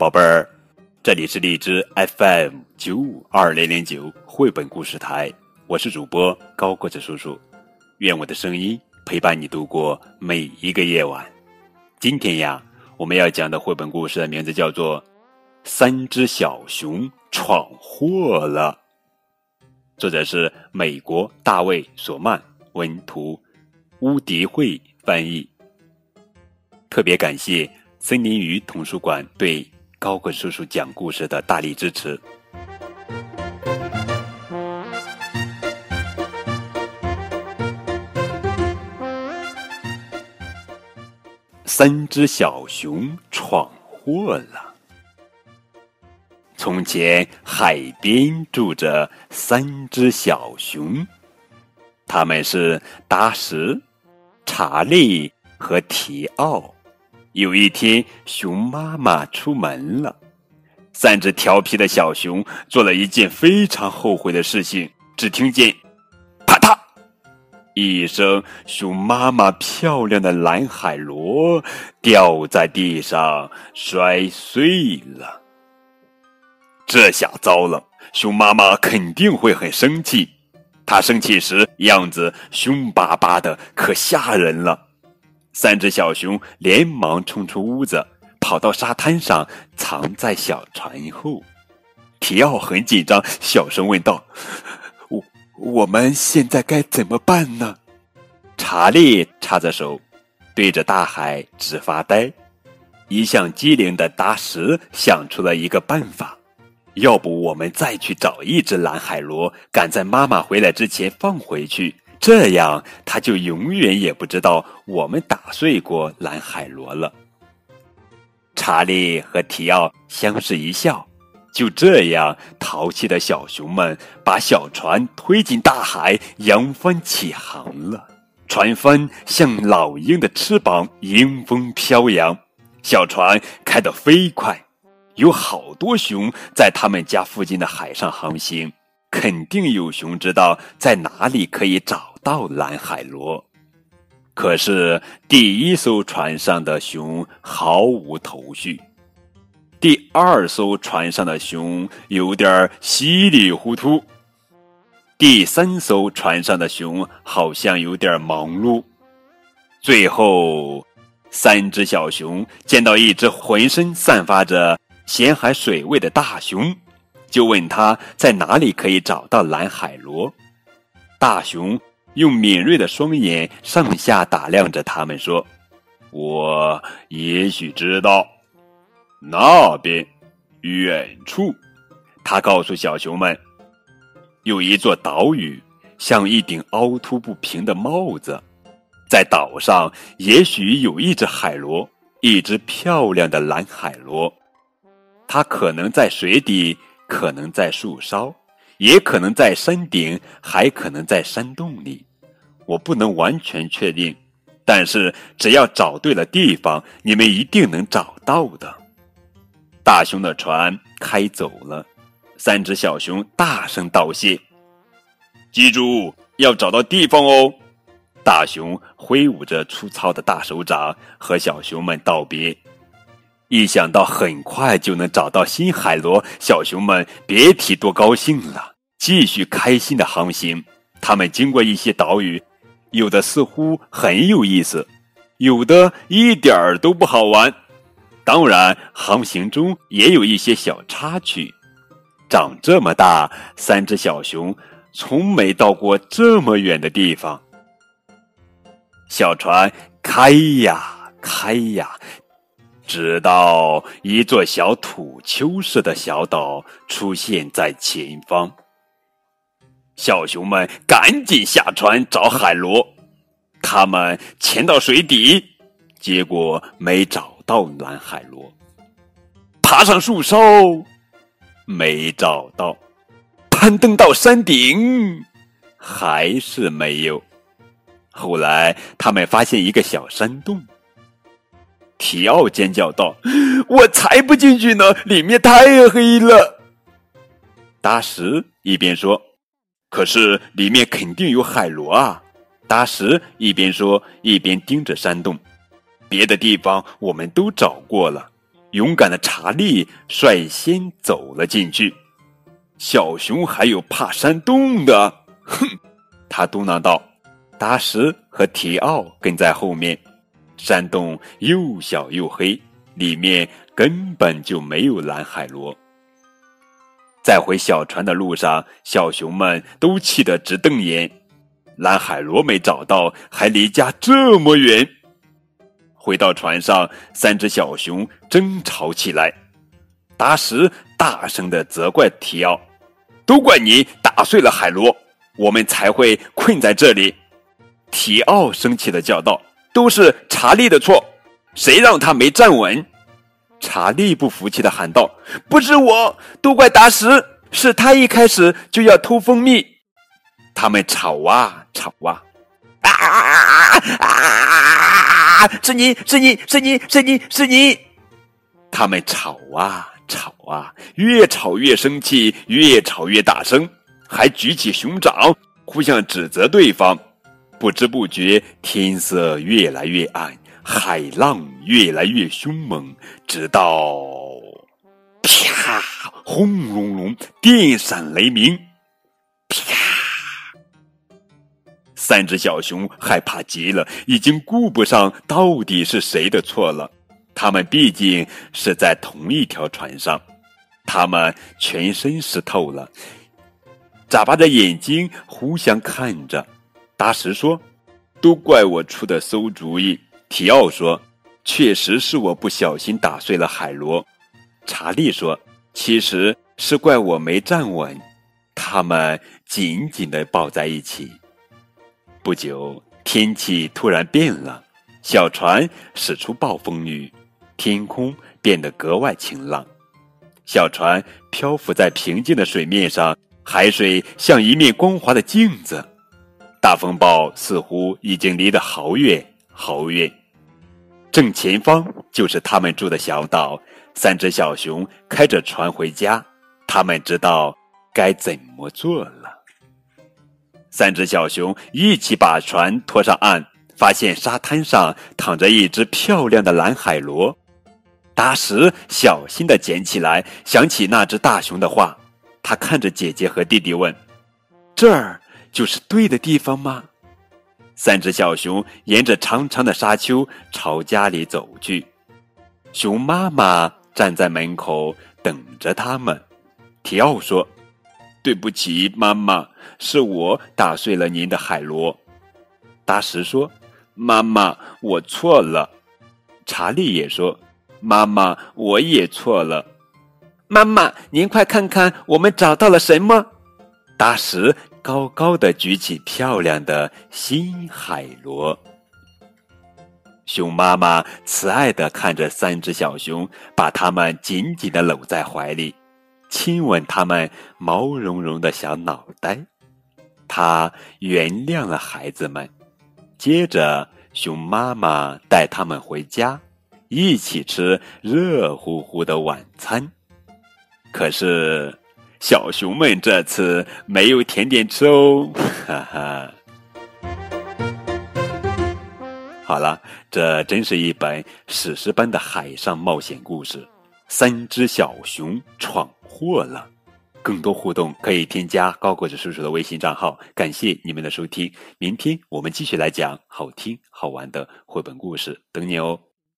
宝贝儿，这里是荔枝 FM 九五二零零九绘本故事台，我是主播高个子叔叔，愿我的声音陪伴你度过每一个夜晚。今天呀，我们要讲的绘本故事的名字叫做《三只小熊闯祸了》，作者是美国大卫·索曼，文图，乌迪会翻译。特别感谢森林鱼图书馆对。高个叔叔讲故事的大力支持。三只小熊闯祸了。从前，海边住着三只小熊，他们是达什、查理和提奥。有一天，熊妈妈出门了，三只调皮的小熊做了一件非常后悔的事情。只听见“啪嗒”一声，熊妈妈漂亮的蓝海螺掉在地上摔碎了。这下糟了，熊妈妈肯定会很生气。她生气时样子凶巴巴的，可吓人了。三只小熊连忙冲出屋子，跑到沙滩上，藏在小船后。提奥很紧张，小声问道：“我我们现在该怎么办呢？”查理插着手，对着大海直发呆。一向机灵的达什想出了一个办法：“要不我们再去找一只蓝海螺，赶在妈妈回来之前放回去。”这样，他就永远也不知道我们打碎过蓝海螺了。查理和提奥相视一笑，就这样，淘气的小熊们把小船推进大海，扬帆起航了。船帆像老鹰的翅膀，迎风飘扬。小船开得飞快，有好多熊在他们家附近的海上航行。肯定有熊知道在哪里可以找到蓝海螺，可是第一艘船上的熊毫无头绪，第二艘船上的熊有点稀里糊涂，第三艘船上的熊好像有点忙碌，最后，三只小熊见到一只浑身散发着咸海水味的大熊。就问他在哪里可以找到蓝海螺。大熊用敏锐的双眼上下打量着他们，说：“我也许知道，那边，远处。”他告诉小熊们：“有一座岛屿，像一顶凹凸不平的帽子，在岛上也许有一只海螺，一只漂亮的蓝海螺，它可能在水底。”可能在树梢，也可能在山顶，还可能在山洞里。我不能完全确定，但是只要找对了地方，你们一定能找到的。大熊的船开走了，三只小熊大声道谢：“记住，要找到地方哦！”大熊挥舞着粗糙的大手掌，和小熊们道别。一想到很快就能找到新海螺，小熊们别提多高兴了。继续开心的航行，他们经过一些岛屿，有的似乎很有意思，有的一点儿都不好玩。当然，航行中也有一些小插曲。长这么大，三只小熊从没到过这么远的地方。小船开呀开呀。直到一座小土丘似的小岛出现在前方，小熊们赶紧下船找海螺。他们潜到水底，结果没找到蓝海螺；爬上树梢，没找到；攀登到山顶，还是没有。后来，他们发现一个小山洞。提奥尖叫道：“我才不进去呢，里面太黑了。”达什一边说：“可是里面肯定有海螺啊！”达什一边说，一边盯着山洞。别的地方我们都找过了，勇敢的查理率先走了进去。小熊还有怕山洞的，哼！他嘟囔道。达什和提奥跟在后面。山洞又小又黑，里面根本就没有蓝海螺。在回小船的路上，小熊们都气得直瞪眼。蓝海螺没找到，还离家这么远。回到船上，三只小熊争吵起来。达什大声的责怪提奥：“都怪你打碎了海螺，我们才会困在这里。”提奥生气的叫道：“都是查理的错，谁让他没站稳？”查理不服气的喊道：“不是我，都怪达什，是他一开始就要偷蜂蜜。”他们吵啊吵啊，啊啊啊！是你是你是你是你是你！他们吵啊吵啊，越吵越生气，越吵越大声，还举起熊掌，互相指责对方。不知不觉，天色越来越暗，海浪越来越凶猛，直到啪，轰隆隆，电闪雷鸣，啪。三只小熊害怕极了，已经顾不上到底是谁的错了。他们毕竟是在同一条船上，他们全身湿透了，眨巴着眼睛互相看着。达什说：“都怪我出的馊主意。”提奥说：“确实是我不小心打碎了海螺。”查理说：“其实是怪我没站稳。”他们紧紧的抱在一起。不久，天气突然变了，小船驶出暴风雨，天空变得格外晴朗。小船漂浮在平静的水面上，海水像一面光滑的镜子。大风暴似乎已经离得好远好远，正前方就是他们住的小岛。三只小熊开着船回家，他们知道该怎么做了。三只小熊一起把船拖上岸，发现沙滩上躺着一只漂亮的蓝海螺。达什小心的捡起来，想起那只大熊的话，他看着姐姐和弟弟问：“这儿就是对的地方吗？”三只小熊沿着长长的沙丘朝家里走去，熊妈妈站在门口等着他们。提奥说。对不起，妈妈，是我打碎了您的海螺。达什说：“妈妈，我错了。”查理也说：“妈妈，我也错了。”妈妈，您快看看，我们找到了什么？达什高高的举起漂亮的新海螺。熊妈妈慈爱的看着三只小熊，把它们紧紧的搂在怀里。亲吻他们毛茸茸的小脑袋，他原谅了孩子们。接着，熊妈妈带他们回家，一起吃热乎乎的晚餐。可是，小熊们这次没有甜点吃哦，哈哈。好了，这真是一本史诗般的海上冒险故事。三只小熊闯祸了，更多互动可以添加高个子叔叔的微信账号。感谢你们的收听，明天我们继续来讲好听好玩的绘本故事，等你哦。